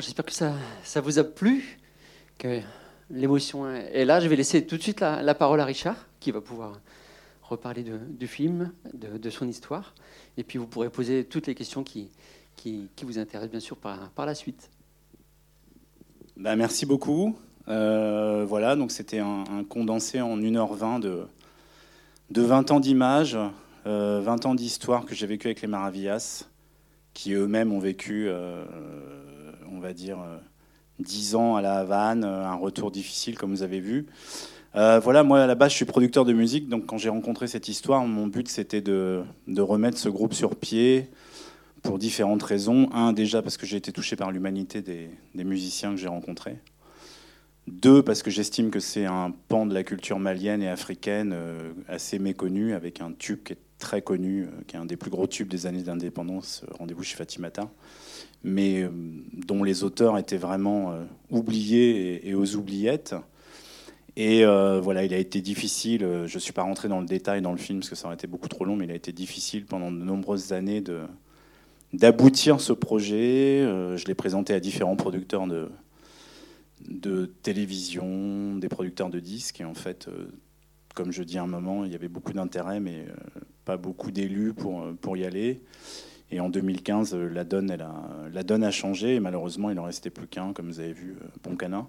J'espère que ça, vous a plu, que l'émotion est là. Je vais laisser tout de suite la, parole à Richard, qui va pouvoir reparler du film, de, son histoire. Et puis vous pourrez poser toutes les questions qui, vous intéressent, bien sûr, par, la suite. Ben, merci beaucoup. Euh, voilà, donc c'était un, condensé en 1h20 de, de 20 ans d'images, 20 euh, ans d'histoire que j'ai vécu avec les Maravillas, qui eux-mêmes ont vécu, euh, on va dire, 10 ans à la Havane, un retour difficile comme vous avez vu. voilà, moi à la base je suis producteur de musique, donc quand j'ai rencontré cette histoire, mon but c'était de, remettre ce groupe sur pied pour différentes raisons. Un, déjà parce que j'ai été touché par l'humanité des, musiciens que j'ai rencontrés. Deux, parce que j'estime que c'est un pan de la culture malienne et africaine euh, assez méconnu, avec un tube qui est très connu, euh, qui est un des plus gros tubes des années d'indépendance, euh, Rendez-vous chez Fatimata, mais dont les auteurs étaient vraiment oubliés et, aux oubliettes. Et voilà, il a été difficile, je ne suis pas rentré dans le détail dans le film parce que ça aurait été beaucoup trop long, mais il a été difficile pendant de nombreuses années d'aboutir ce projet. je l'ai présenté à différents producteurs de, télévision, des producteurs de disques. Et en fait, euh, comme je dis à un moment, il y avait beaucoup d'intérêt, mais euh, pas beaucoup d'élus pour, euh, pour y aller. Et en 2015, la donne, elle a, la donne a changé. Et malheureusement, il n'en restait plus qu'un, comme vous avez vu, Poncana.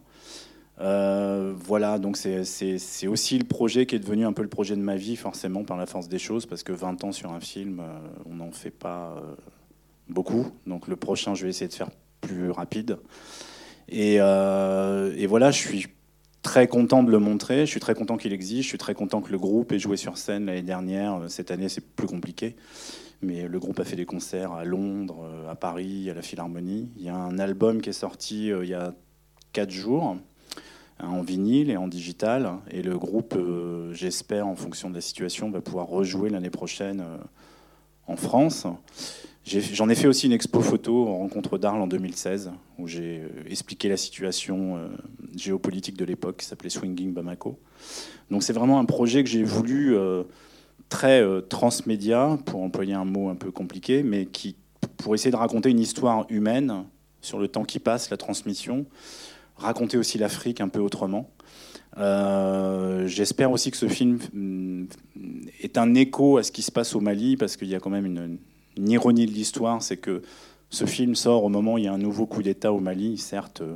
voilà, donc c'est aussi le projet qui est devenu un peu le projet de ma vie, forcément, par la force des choses, parce que 20 ans sur un film, on n'en fait pas beaucoup. Donc le prochain, je vais essayer de faire plus rapide. Euh, et, voilà, je suis très content de le montrer. Je suis très content qu'il existe. Je suis très content que le groupe ait joué sur scène l'année dernière. Cette année, c'est plus compliqué. Mais le groupe a fait des concerts à Londres, euh, à Paris, à la Philharmonie. Il y a un album qui est sorti euh, il y a quatre jours, en vinyle et en digital. Et le groupe, j'espère, en fonction de la situation, va pouvoir rejouer l'année prochaine en France. J'en ai, fait aussi une expo photo en rencontre d'Arles en 2016, où j'ai euh, expliqué la situation euh, géopolitique de l'époque, qui s'appelait Swinging Bamako. Donc c'est vraiment un projet que j'ai voulu euh, très transmédia, pour employer un mot un peu compliqué, mais qui, pour essayer de raconter une histoire humaine sur le temps qui passe, la transmission, raconter aussi l'Afrique un peu autrement. J'espère aussi que ce film mm, est un écho à ce qui se passe au Mali, parce qu'il y a quand même une, une ironie de l'histoire, c'est que ce film sort au moment où il y a un nouveau coup d'État au Mali, certes euh,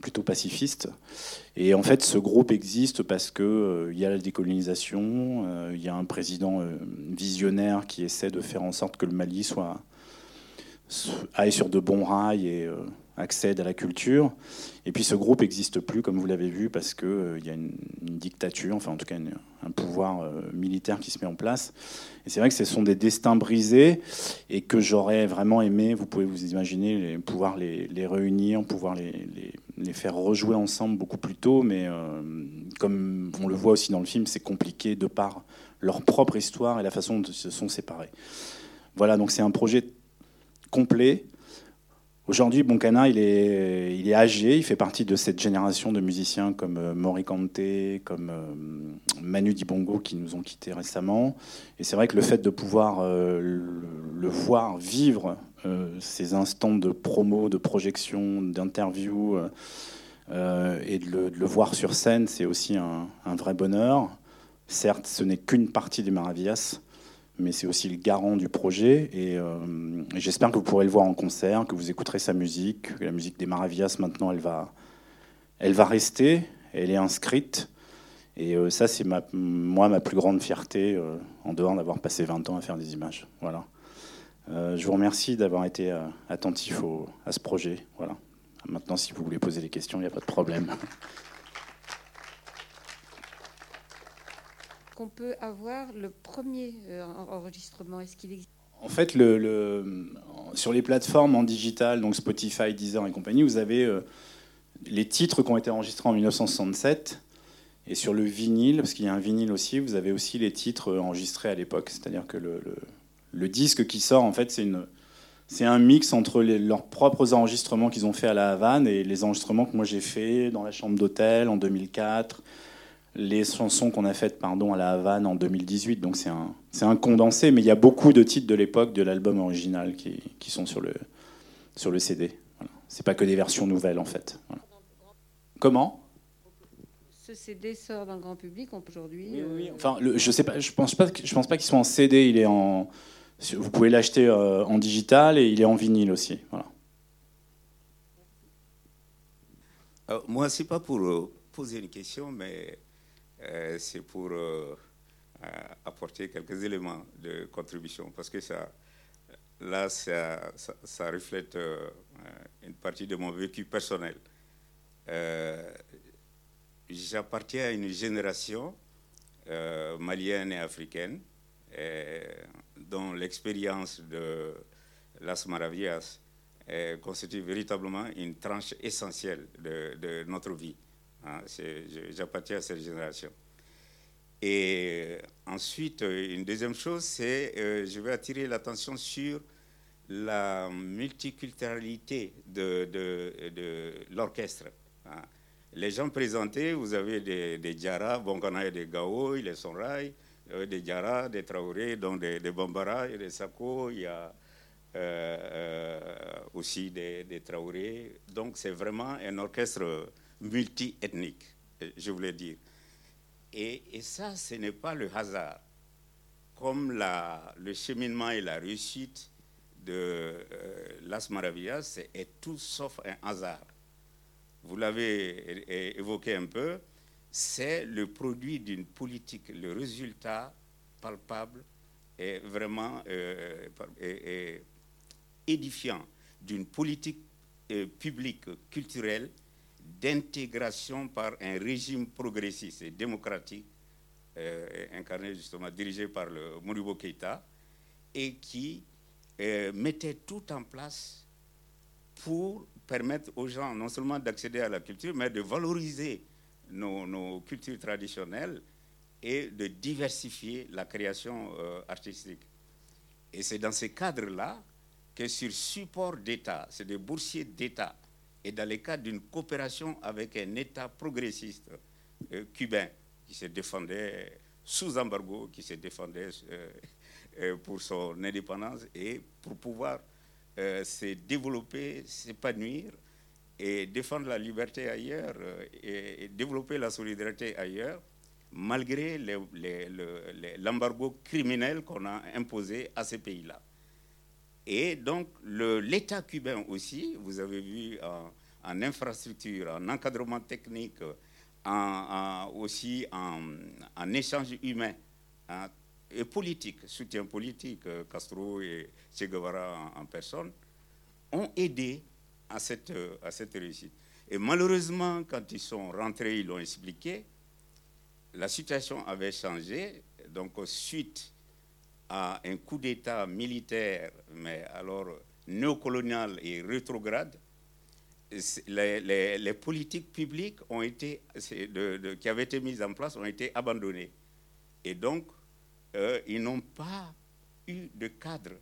plutôt pacifiste. Et en fait, ce groupe existe parce qu'il euh, y a la décolonisation, euh, il y a un président visionnaire qui essaie de faire en sorte que le Mali soit aille sur de bons rails et accède à la culture. Et puis ce groupe n'existe plus, comme vous l'avez vu, parce qu'il euh, y a une, dictature, enfin en tout cas un pouvoir euh, militaire qui se met en place. Et c'est vrai que ce sont des destins brisés et que j'aurais vraiment aimé, vous pouvez vous imaginer, pouvoir les, réunir, pouvoir les, les, faire rejouer ensemble beaucoup plus tôt. Mais euh, comme on le voit aussi dans le film, c'est compliqué de par leur propre histoire et la façon dont ils se sont séparés. Voilà, donc c'est un projet complet Aujourd'hui, Boncana, il est, il est âgé, il fait partie de cette génération de musiciens comme euh, Mori comme euh, Manu Dibongo qui nous ont quittés récemment. Et c'est vrai que le fait de pouvoir euh, le, voir vivre ces instants de promo, de projection, d'interview, et de le, voir sur scène, c'est aussi un, un, vrai bonheur. Certes, ce n'est qu'une partie des Maravillas, mais c'est aussi le garant du projet. Euh, et, j'espère que vous pourrez le voir en concert, que vous écouterez sa musique, que la musique des Maravillas, maintenant, elle va, elle va rester, elle est inscrite. Et euh, ça, c'est moi ma plus grande fierté, euh, en dehors d'avoir passé 20 ans à faire des images. Voilà. je vous remercie d'avoir été attentif à ce projet. Voilà. Maintenant, si vous voulez poser des questions, il n'y a pas de problème. qu'on peut avoir le premier euh, enregistrement? Est-ce qu'il existe? En fait, le, sur les plateformes en digital, donc Spotify, Deezer et compagnie, vous avez euh, les titres qui ont été enregistrés en 1967. Et sur le vinyle, parce qu'il y a un vinyle aussi, vous avez aussi les titres enregistrés à l'époque. C'est-à-dire que le, disque qui sort, en fait, c'est un mix entre leurs propres enregistrements qu'ils ont fait à la Havane et les enregistrements que moi j'ai fait dans la chambre d'hôtel en 2004, les chansons qu'on a faites pardon, à la Havane en 2018. Donc c'est un, un, condensé, mais il y a beaucoup de titres de l'époque de l'album original qui, qui, sont sur le, sur le CD. C'est pas que des versions nouvelles en fait. Comment? Ce CD sort dans le grand public aujourd'hui. Oui, oui, euh, Enfin, le- je sais pas, je pense pas, je pense pas qu'il soit en CD. Il est en, vous pouvez l'acheter euh, en digital et il est en vinyle aussi. Voilà. Euh, moi, c'est pas pour euh, poser une question, mais c'est pour euh, euh, apporter quelques éléments de contribution, parce que ça, là, ça, reflète euh, euh, une partie de mon vécu personnel. Euh, J'appartiens à une génération euh, malienne et africaine euh, dont l'expérience de Las Maravillas euh, constitue véritablement une tranche essentielle de notre vie. Hein, J'appartiens à cette génération. Et ensuite, euh, une deuxième chose, c'est euh, je vais attirer l'attention sur la multiculturalité de, l'orchestre. hein. Les gens présentés, vous avez des, des Diarra, bon, on a des Gao, les Sonrai, euh, des Diarra, des Traoré, donc des, des Bambara, des Sako, il y a euh, euh, aussi des, des Traoré. Donc c'est vraiment un orchestre multi-ethnique, euh, je voulais dire. Et, et ça, ce n'est pas le hasard. Comme le cheminement et la réussite de euh, Las Maravillas est tout sauf un hasard. Vous l'avez évoqué un peu, c'est le produit d'une politique, le résultat palpable est vraiment euh, édifiant d'une politique publique culturelle d'intégration par un régime progressiste et démocratique euh, incarné justement, dirigé par le Moribo Keïta, et qui euh, mettait tout en place pour permettre aux gens non seulement d'accéder à la culture, mais de valoriser nos, cultures traditionnelles et de diversifier la création euh, artistique. Et c'est dans ces cadres-là que sur support d'État, c'est des boursiers d'État, et dans le cadre d'une coopération avec un État progressiste euh, cubain qui se défendait sous embargo, qui se défendait euh, euh, pour son indépendance et pour pouvoir se développer, s'épanouir et défendre la liberté ailleurs et, développer la solidarité ailleurs, malgré l'embargo criminel qu'on a imposé à ces pays-là. Et donc, l'État cubain aussi, vous avez vu en, en infrastructure, en encadrement technique, en- aussi en, échange humain hein, et politique, soutien politique, euh, Castro et Che Guevara en, personne, ont aidé à cette, euh, à cette réussite. Et malheureusement, quand ils sont rentrés, ils l'ont expliqué, la situation avait changé. Donc, suite à un coup d'État militaire, mais alors néocolonial et rétrograde, les, politiques publiques qui avaient été mises en place ont été abandonnées. Et donc, euh, ils n'ont pas eu de cadre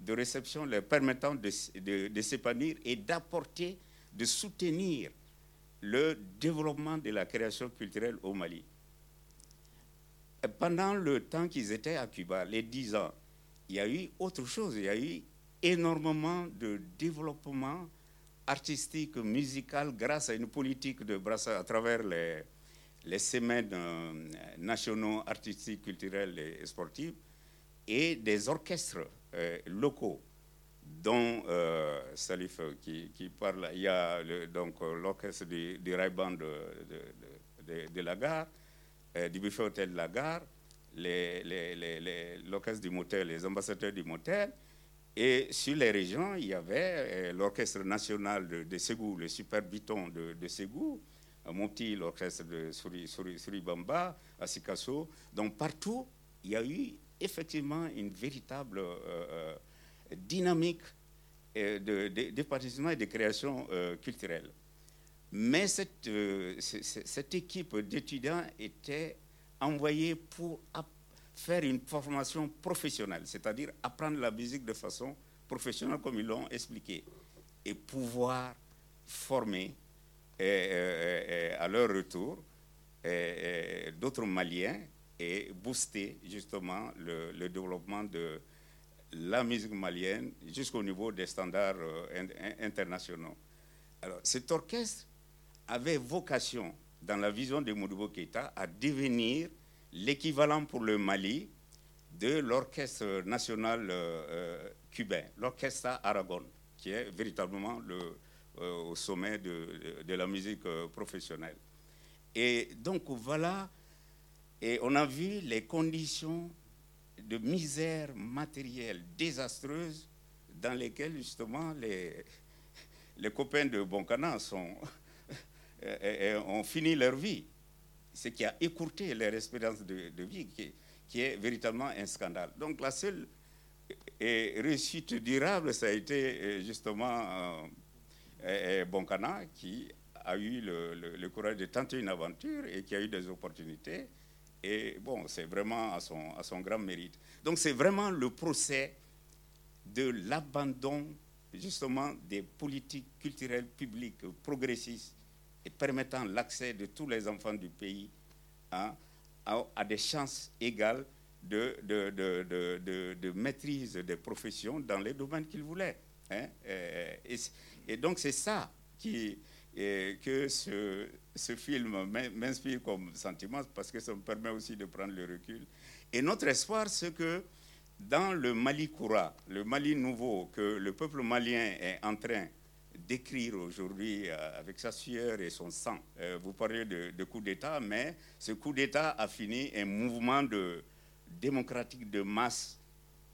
de réception leur permettant de s'épanouir et d'apporter, de soutenir le développement de la création culturelle au Mali. Pendant le temps qu'ils étaient à Cuba, les 10 ans, il y a eu autre chose. Il y a eu énormément de développement artistique, musical, grâce à une politique de brassage à travers les, les semaines euh, nationaux artistiques, culturels et sportifs, et des orchestres euh, locaux, dont euh, Salif qui, parle. Il y a donc l'orchestre du, du Raïban de, de, de- de- de la gare, euh, du buffet hôtel de la gare, les- l'orchestre du motel, les ambassadeurs du motel. Et sur les régions, il y avait euh, l'orchestre national de, Ségou, le super biton de, Ségou, euh, Mopti, l'orchestre de Suri, Suri, Suribamba, à Sikasso. Donc partout, il y a eu effectivement une véritable dynamique de, participation et de création culturelle. Mais cette, euh, cette équipe d'étudiants était envoyée pour faire une formation professionnelle, c'est-à-dire apprendre la musique de façon professionnelle, comme ils l'ont expliqué, et pouvoir former à leur retour d'autres Maliens et booster justement le, le développement de la musique malienne jusqu'au niveau des standards euh, in- in- internationaux. Alors, cet orchestre avait vocation, dans la vision de Modibo Keïta, à devenir l'équivalent pour le Mali de l'orchestre national euh, euh, cubain, l'orchestre Aragon, qui est véritablement le, euh, au sommet de, de la musique professionnelle. Et donc voilà, et on a vu les conditions de misère matérielle désastreuse dans lesquelles justement les, les copains de Boncana sont, ont fini leur vie. Ce qui a écourté leur espérance de, vie, qui, est véritablement un scandale. Donc la seule réussite durable, ça a été euh, justement euh, euh, Boncana qui a eu le, le, courage de tenter une aventure et qui a eu des opportunités. Et bon, c'est vraiment à son, à son grand mérite. Donc c'est vraiment le procès de l'abandon justement des politiques culturelles publiques progressistes et permettant l'accès de tous les enfants du pays à, à, des chances égales de, maîtrise des professions dans les domaines qu'ils voulaient. Hein. Et, et, donc c'est ça qui, et que ce, ce film m'inspire comme sentiment parce que ça me permet aussi de prendre le recul. Et notre espoir, c'est que dans le Mali Koura, le Mali nouveau que le peuple malien est en train d'écrire aujourd'hui euh, avec sa sueur et son sang, euh, vous parlez de, coup d'État, mais ce coup d'État a fini un mouvement démocratique de masse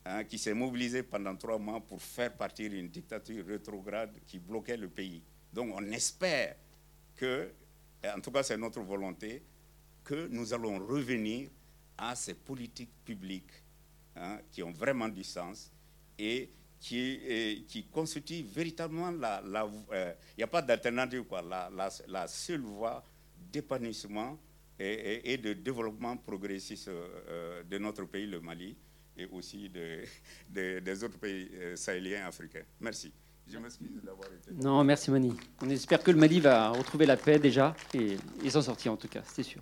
hein, qui s'est mobilisé pendant trois mois pour faire partir une dictature rétrograde qui bloquait le pays. Donc on espère que, en tout cas c'est notre volonté, que nous allons revenir à ces politiques publiques hein, qui ont vraiment du sens et qui, qui constituent véritablement la... Il euh, n'y a pas d'alternative, quoi, la, seule voie d'épanouissement et, de développement progressiste euh, de notre pays, le Mali, et aussi de, des autres pays euh, sahéliens africains. Merci. Je m'excuse d'avoir été. Non, merci Mani. On espère que le Mali va retrouver la paix déjà et, s'en sortir en tout cas, c'est sûr.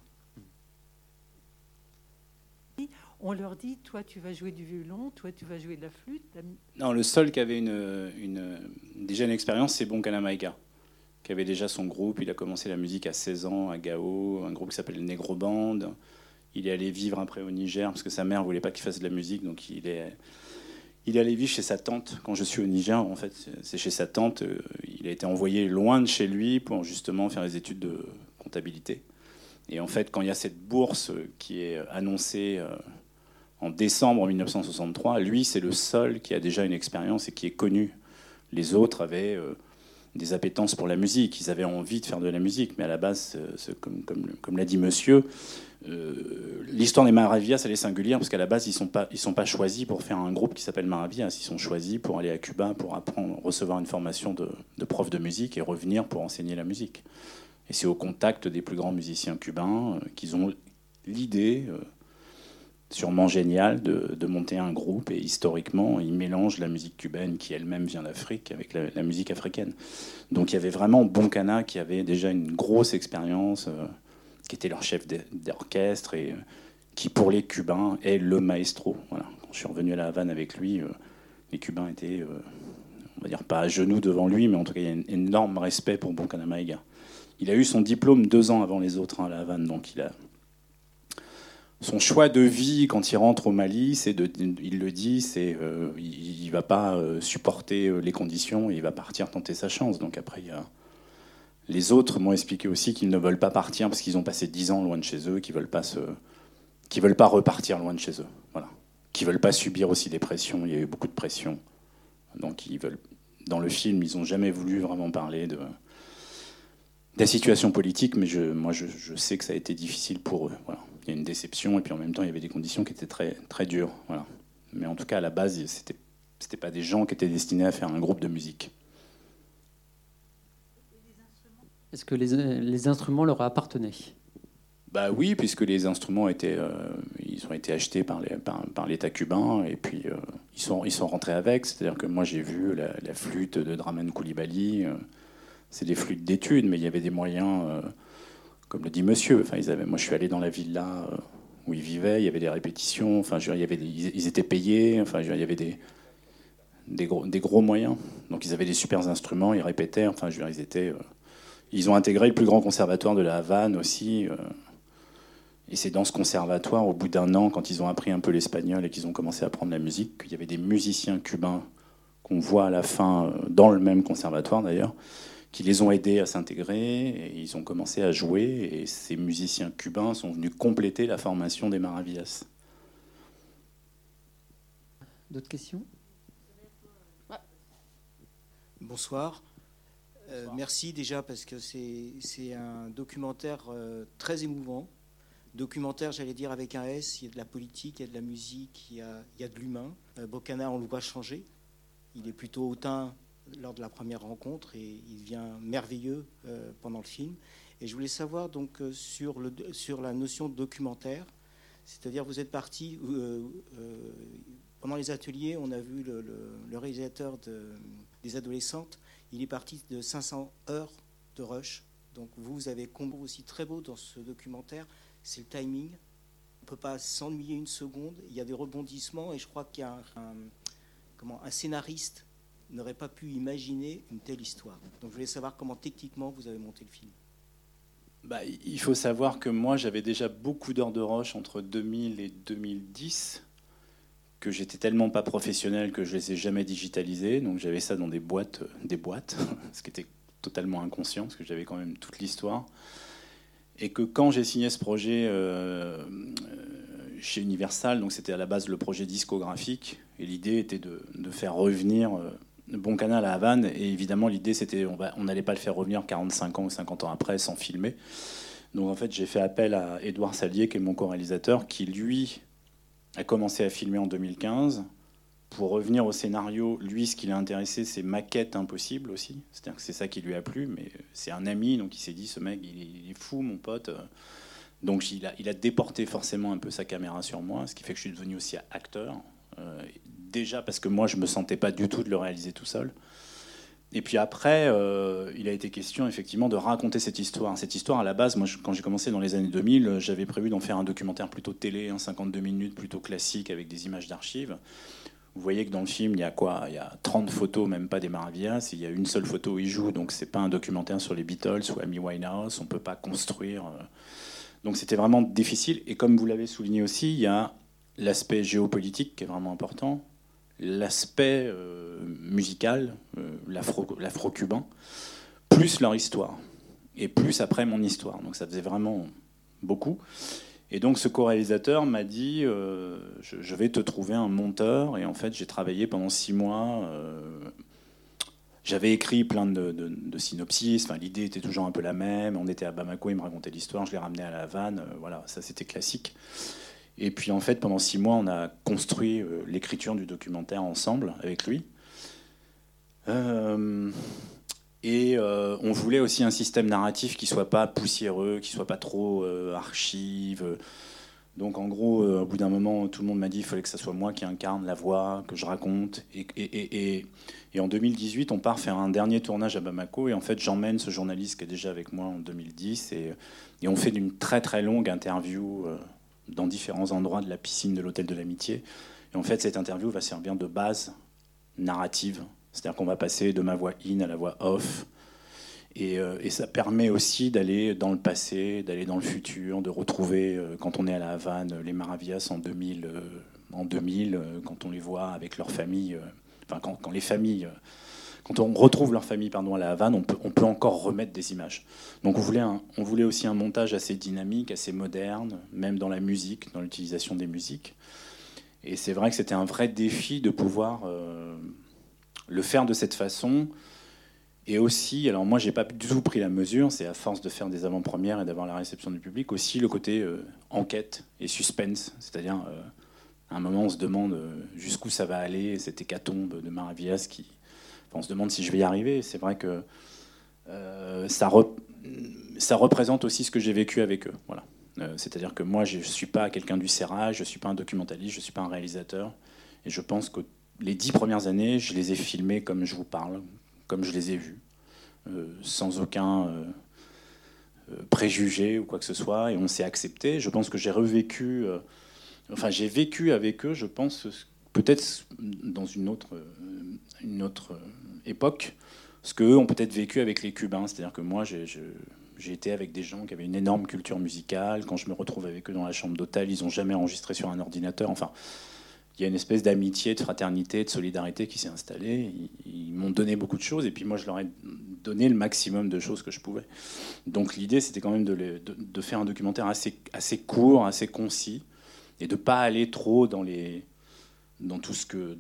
On leur dit, toi tu vas jouer du violon, toi tu vas jouer de la flûte. Non, le seul qui avait une, déjà une expérience, c'est Bonkana Maïga, qui avait déjà son groupe. Il a commencé la musique à 16 ans à Gao, un groupe qui s'appelle Negro Band. Il est allé vivre après au Niger parce que sa mère voulait pas qu'il fasse de la musique, donc il est il est allé vivre chez sa tante. Quand je suis au Niger, en fait, c'est chez sa tante. Euh, il a été envoyé loin de chez lui pour justement faire les études de comptabilité. Et en fait, quand il y a cette bourse qui est annoncée euh, en décembre 1963, lui, c'est le seul qui a déjà une expérience et qui est connu. Les autres avaient euh, des appétences pour la musique, ils avaient envie de faire de la musique, mais à la base, comme, l'a dit monsieur, euh, l'histoire des Maravillas, elle est singulière parce qu'à la base, ils ne sont, pas, choisis pour faire un groupe qui s'appelle Maravillas. Ils sont choisis pour aller à Cuba, pour recevoir une formation de, prof de musique et revenir pour enseigner la musique. Et c'est au contact des plus grands musiciens cubains euh, qu'ils ont l'idée, sûrement géniale, de, monter un groupe. Et historiquement, ils mélangent la musique cubaine, qui elle-même vient d'Afrique, avec la, musique africaine. Donc il y avait vraiment Boncana qui avait déjà une grosse expérience qui était leur chef d'orchestre et euh, qui, pour les Cubains, est le maestro. Voilà. Quand je suis revenu à La Havane avec lui, euh, les Cubains étaient, euh, on va dire, pas à genoux devant lui, mais en tout cas, il y a un énorme respect pour Boncana Il a eu son diplôme deux ans avant les autres hein, à La Havane, donc il a. Son choix de vie quand il rentre au Mali, c'est de, il le dit, c'est il, ne va pas supporter les conditions et il va partir tenter sa chance. Donc après, il les autres m'ont expliqué aussi qu'ils ne veulent pas partir parce qu'ils ont passé dix ans loin de chez eux, qu'ils veulent pas se, qu'ils veulent pas repartir loin de chez eux. Voilà, qu'ils veulent pas subir aussi des pressions. Il y a eu beaucoup de pressions, donc. Dans le film, ils n'ont jamais voulu vraiment parler de, la situation politique, mais je, moi, je, sais que ça a été difficile pour eux. Voilà. Il y a une déception, et puis en même temps, il y avait des conditions qui étaient très, très dures. Voilà. Mais en tout cas, à la base, c'était, c'était pas des gens qui étaient destinés à faire un groupe de musique. Est-ce que les, instruments leur appartenaient? Bah oui, puisque les instruments étaient, euh, ils ont été achetés par, l'État cubain et puis euh, ils, sont, ils sont rentrés avec. C'est-à-dire que moi j'ai vu la, flûte de Dramen Koulibaly, euh, c'est des flûtes d'études, mais il y avait des moyens, comme le dit monsieur. Enfin, ils avaient, moi je suis allé dans la villa où ils vivaient, il y avait des répétitions, enfin, il y avait ils, étaient payés, enfin, il y avait des. des, gros, des gros moyens. Donc ils avaient des super instruments, ils répétaient, enfin dire, ils étaient... ils ont intégré le plus grand conservatoire de la Havane aussi. Et c'est dans ce conservatoire, au bout d'un an, quand ils ont appris un peu l'espagnol et qu'ils ont commencé à apprendre la musique, qu'il y avait des musiciens cubains qu'on voit à la fin, dans le même conservatoire d'ailleurs, qui les ont aidés à s'intégrer et ils ont commencé à jouer. Et ces musiciens cubains sont venus compléter la formation des Maravillas. D'autres questions? Bonsoir. Euh, merci déjà parce que c'est un documentaire euh, très émouvant. Documentaire, j'allais dire avec un S, il y a de la politique, il y a de la musique, il y a, il y a de l'humain. Euh, Bocana, on le voit changer. Il est plutôt hautain lors de la première rencontre et il devient merveilleux euh, pendant le film. Et je voulais savoir donc euh, sur, la notion de documentaire, c'est-à-dire vous êtes parti euh, pendant les ateliers, on a vu le, réalisateur de, des adolescentes, il est parti de 500 heures de rush. Donc vous, vous avez combo aussi très beau dans ce documentaire, c'est le timing. On ne peut pas s'ennuyer une seconde. Il y a des rebondissements et je crois qu'il y a comment, un scénariste n'aurait pas pu imaginer une telle histoire. Donc je voulais savoir comment techniquement vous avez monté le film. Bah, il faut savoir que moi j'avais déjà beaucoup d'heures de roche entre 2000 et 2010 que j'étais tellement pas professionnel que je les ai jamais digitalisés. Donc j'avais ça dans des boîtes, euh, des boîtes, ce qui était totalement inconscient parce que j'avais quand même toute l'histoire. Et que quand j'ai signé ce projet euh, chez Universal, donc c'était à la base le projet discographique, et l'idée était de, faire revenir euh, Bon Canal à Havane. Et évidemment, l'idée, c'était on n'allait pas le faire revenir 45 ans ou 50 ans après sans filmer. Donc en fait, j'ai fait appel à Édouard Salier, qui est mon co-réalisateur, qui lui a commencé à filmer en 2015. Pour revenir au scénario, lui, ce qui l'a intéressé, c'est maquette impossible aussi. C'est-à-dire que c'est ça qui lui a plu, mais c'est un ami, donc il s'est dit, ce mec, il est fou, mon pote. Donc il a, il a déporté forcément un peu sa caméra sur moi, ce qui fait que je suis devenu aussi acteur. Euh, déjà parce que moi, je me sentais pas du tout de le réaliser tout seul. Et puis après, euh, il a été question effectivement de raconter cette histoire. Cette histoire, à la base, moi, quand j'ai commencé dans les années 2000, j'avais prévu d'en faire un documentaire plutôt télé, un 52 minutes, plutôt classique, avec des images d'archives. Vous voyez que dans le film, il y a quoi? Il y a 30 photos, même pas des Maravillas. Il y a une seule photo où il joue, donc c'est pas un documentaire sur les Beatles ou Amy Winehouse. On peut pas construire. Euh. Donc c'était vraiment difficile. Et comme vous l'avez souligné aussi, il y a l'aspect géopolitique qui est vraiment important l'aspect euh, musical, euh, l'afro-cubain, plus leur histoire, et plus après mon histoire. Donc ça faisait vraiment beaucoup. Et donc ce co-réalisateur m'a dit, euh, je, vais te trouver un monteur. Et en fait, j'ai travaillé pendant six mois. j'avais écrit plein de, synopsis. Enfin, l'idée était toujours un peu la même. On était à Bamako, il me racontait l'histoire. Je l'ai ramené à la Havane. voilà, ça c'était classique. Et puis en fait, pendant six mois, on a construit euh, l'écriture du documentaire ensemble avec lui. Euh, et euh, on voulait aussi un système narratif qui soit pas poussiéreux, qui soit pas trop archive. Donc en gros, au bout d'un moment, tout le monde m'a dit qu'il fallait que ce soit moi qui incarne la voix, que je raconte. Et, et, et, en 2018, on part faire un dernier tournage à Bamako. Et en fait, j'emmène ce journaliste qui est déjà avec moi en 2010. Et, on fait une très très longue interview dans différents endroits de la piscine de l'hôtel de l'amitié. Et en fait, cette interview va servir de base narrative. C'est-à-dire qu'on va passer de ma voix in à la voix off. Et, euh, ça permet aussi d'aller dans le passé, d'aller dans le futur, de retrouver, euh, quand on est à la Havane, les Maravillas en 2000, euh, en 2000 quand on les voit avec leur famille, enfin quand les familles quand on retrouve leur famille à la Havane, on peut, encore remettre des images. Donc on voulait, on voulait aussi un montage assez dynamique, assez moderne, même dans la musique, dans l'utilisation des musiques. Et c'est vrai que c'était un vrai défi de pouvoir euh, le faire de cette façon. Et aussi, alors moi, j'ai pas du tout pris la mesure, c'est à force de faire des avant-premières et d'avoir la réception du public, aussi le côté euh, enquête et suspense. C'est-à-dire, euh, à un moment, on se demande jusqu'où ça va aller, cette hécatombe de Maravillas qui, on se demande si je vais y arriver. C'est vrai que euh, ça, représente aussi ce que j'ai vécu avec eux. Voilà. Euh, c'est-à-dire que moi, je ne suis pas quelqu'un du serrage, je ne suis pas un documentaliste, je ne suis pas un réalisateur. Et je pense que les dix premières années, je les ai filmés comme je vous parle, comme je les ai vus, euh, sans aucun préjugé ou quoi que ce soit. Et on s'est accepté. Je pense que j'ai revécu, enfin j'ai vécu avec eux, je pense, peut-être dans une autre, une autre époque, ce qu'eux ont peut-être vécu avec les Cubains. C'est-à-dire que moi, j'ai été avec des gens qui avaient une énorme culture musicale. Quand je me retrouve avec eux dans la chambre d'hôtel, ils n'ont jamais enregistré sur un ordinateur. Enfin, il y a une espèce d'amitié, de fraternité, de solidarité qui s'est installée. Ils, m'ont donné beaucoup de choses et puis moi je leur ai donné le maximum de choses que je pouvais. Donc l'idée c'était quand même de, faire un documentaire assez, assez court, assez concis et de pas aller trop dans les dans tout ce que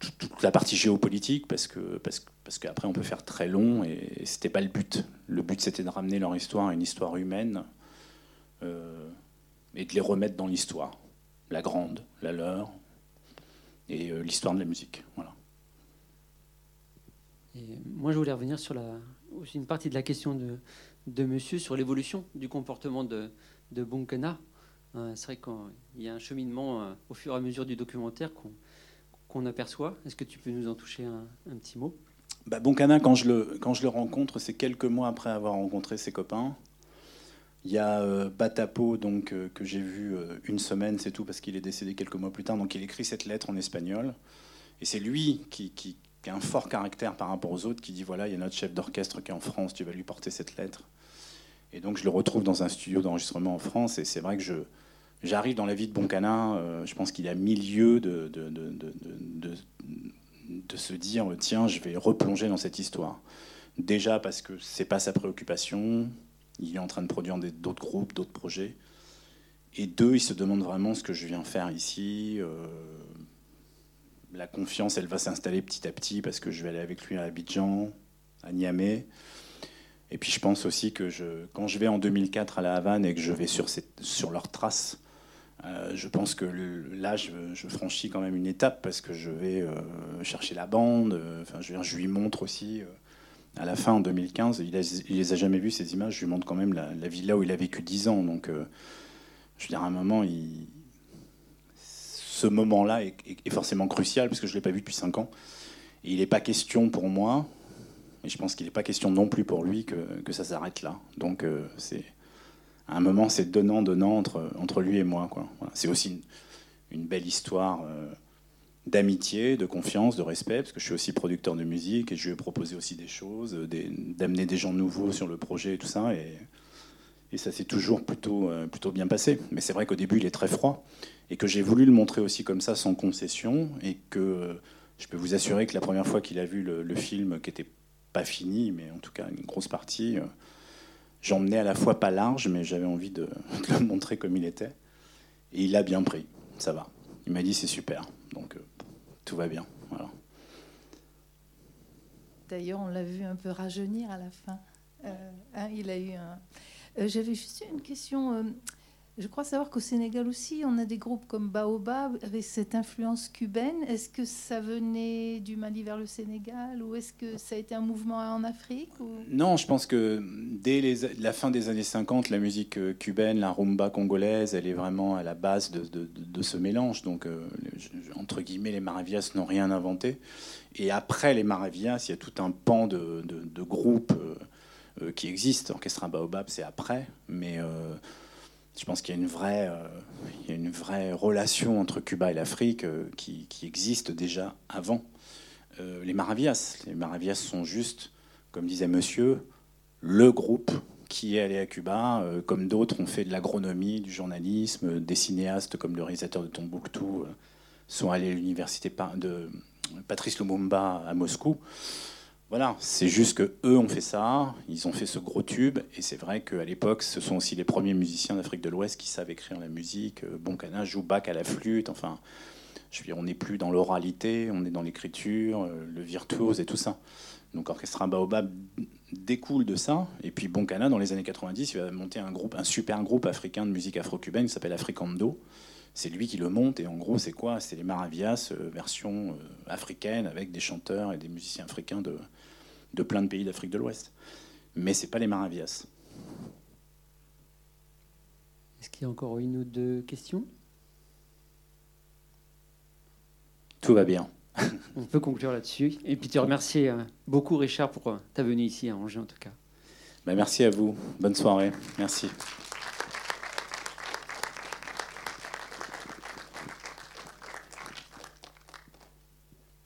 toute la partie géopolitique parce que parce parce qu'après on peut faire très long et, c'était pas le but. Le but c'était de ramener leur histoire à une histoire humaine euh, et de les remettre dans l'histoire, la grande, la leur, et euh, l'histoire de la musique. Voilà. Et moi, je voulais revenir sur la, aussi une partie de la question de, de monsieur sur l'évolution du comportement de, de. C'est vrai qu'il y a un cheminement euh, au fur et à mesure du documentaire qu'on aperçoit. Est-ce que tu peux nous en toucher un, petit mot? Bah, Bonkana, quand je, le, rencontre, c'est quelques mois après avoir rencontré ses copains. Il y a euh, Batapo, donc, euh, que j'ai vu une semaine, c'est tout, parce qu'il est décédé quelques mois plus tard. Donc il écrit cette lettre en espagnol. Et c'est lui qui, qui, a un fort caractère par rapport aux autres, qui dit, voilà, il y a notre chef d'orchestre qui est en France, tu vas lui porter cette lettre. Et donc je le retrouve dans un studio d'enregistrement en France. Et c'est vrai que je, j'arrive dans la vie de Boncana, je pense qu'il a milieu de, de, de, de, se dire, tiens, je vais replonger dans cette histoire. Déjà parce que c'est pas sa préoccupation, il est en train de produire d'autres groupes, d'autres projets. Et deux, il se demande vraiment ce que je viens faire ici. Euh, la confiance, elle va s'installer petit à petit parce que je vais aller avec lui à Abidjan, à Niamey. Et puis je pense aussi que je, quand je vais en 2004 à La Havane et que je vais sur, sur leurs traces, euh, je pense que là, je, franchis quand même une étape parce que je vais euh, chercher la bande. Enfin, je, lui montre aussi à la fin, en 2015, il, ne les a jamais vues, ces images. Je lui montre quand même la, villa où il a vécu 10 ans. Donc, euh, je veux dire, à un moment, il... ce moment-là est, forcément crucial, parce que je ne l'ai pas vu depuis 5 ans. Et il n'est pas question pour moi, et je pense qu'il n'est pas question non plus pour lui, que, que ça s'arrête là. Donc, euh, c'est à un moment, c'est donnant-donnant entre, lui et moi. C'est aussi une, belle histoire. Euh, d'amitié, de confiance, de respect, parce que je suis aussi producteur de musique et je lui ai proposé aussi des choses, d'amener des gens nouveaux sur le projet et tout ça. Et, ça s'est toujours plutôt, euh, plutôt bien passé. Mais c'est vrai qu'au début, il est très froid et que j'ai voulu le montrer aussi comme ça, sans concession. Et que euh, je peux vous assurer que la première fois qu'il a vu le, film, qui n'était pas fini, mais en tout cas une grosse partie, euh, j'emmenais à la fois pas large, mais j'avais envie de, le montrer comme il était. Et il a bien pris, ça va. Il m'a dit c'est super. Donc tout va bien. D'ailleurs, on l'a vu un peu rajeunir à la fin. Euh, hein, il a eu un. Euh, j'avais juste une question. Je crois savoir qu'au Sénégal aussi, on a des groupes comme Baobab avec cette influence cubaine. Est-ce que ça venait du Mali vers le Sénégal ou est-ce que ça a été un mouvement en Afrique Non, je pense que dès la fin des années 50, la musique euh, cubaine, la rumba congolaise, elle est vraiment à la base de, ce mélange. Donc, euh, entre guillemets, les Maravillas n'ont rien inventé. Et après les Maravillas, il y a tout un pan de, groupes euh, qui existent. Orchestra Baobab, c'est après. Mais je pense qu'il y a une vraie, euh, une vraie relation entre Cuba et l'Afrique euh, qui, existe déjà avant euh, les Maravillas. Les Maravillas sont juste, comme disait Monsieur, le groupe qui est allé à Cuba, comme d'autres ont fait de l'agronomie, du journalisme, des cinéastes comme le réalisateur de Tombouctou sont allés à l'université de Patrice Lumumba à Moscou. Voilà, c'est juste que eux ont fait ça, ils ont fait ce gros tube, et c'est vrai qu'à l'époque, ce sont aussi les premiers musiciens d'Afrique de l'Ouest qui savent écrire la musique. Euh, Boncana joue bac à la flûte, enfin, je veux dire, on n'est plus dans l'oralité, on est dans l'écriture, euh, le virtuose et tout ça. Donc Orchestra Baobab découle de ça, et puis Boncana, dans les années 90, il va monter un groupe, un super groupe africain de musique afro-cubaine qui s'appelle Africando. C'est lui qui le monte, et en gros, c'est quoi? C'est les Maravillas, euh, version africaine, avec des chanteurs et des musiciens africains de, de plein de pays d'Afrique de l'Ouest. Mais ce n'est pas les Maravillas. Est-ce qu'il y a encore une ou deux questions? Tout va bien. On peut conclure là-dessus. Et puis te remercier euh, beaucoup, Richard, pour euh, ta venue ici à Angers, en tout cas. Ben, merci à vous. Bonne soirée. Merci.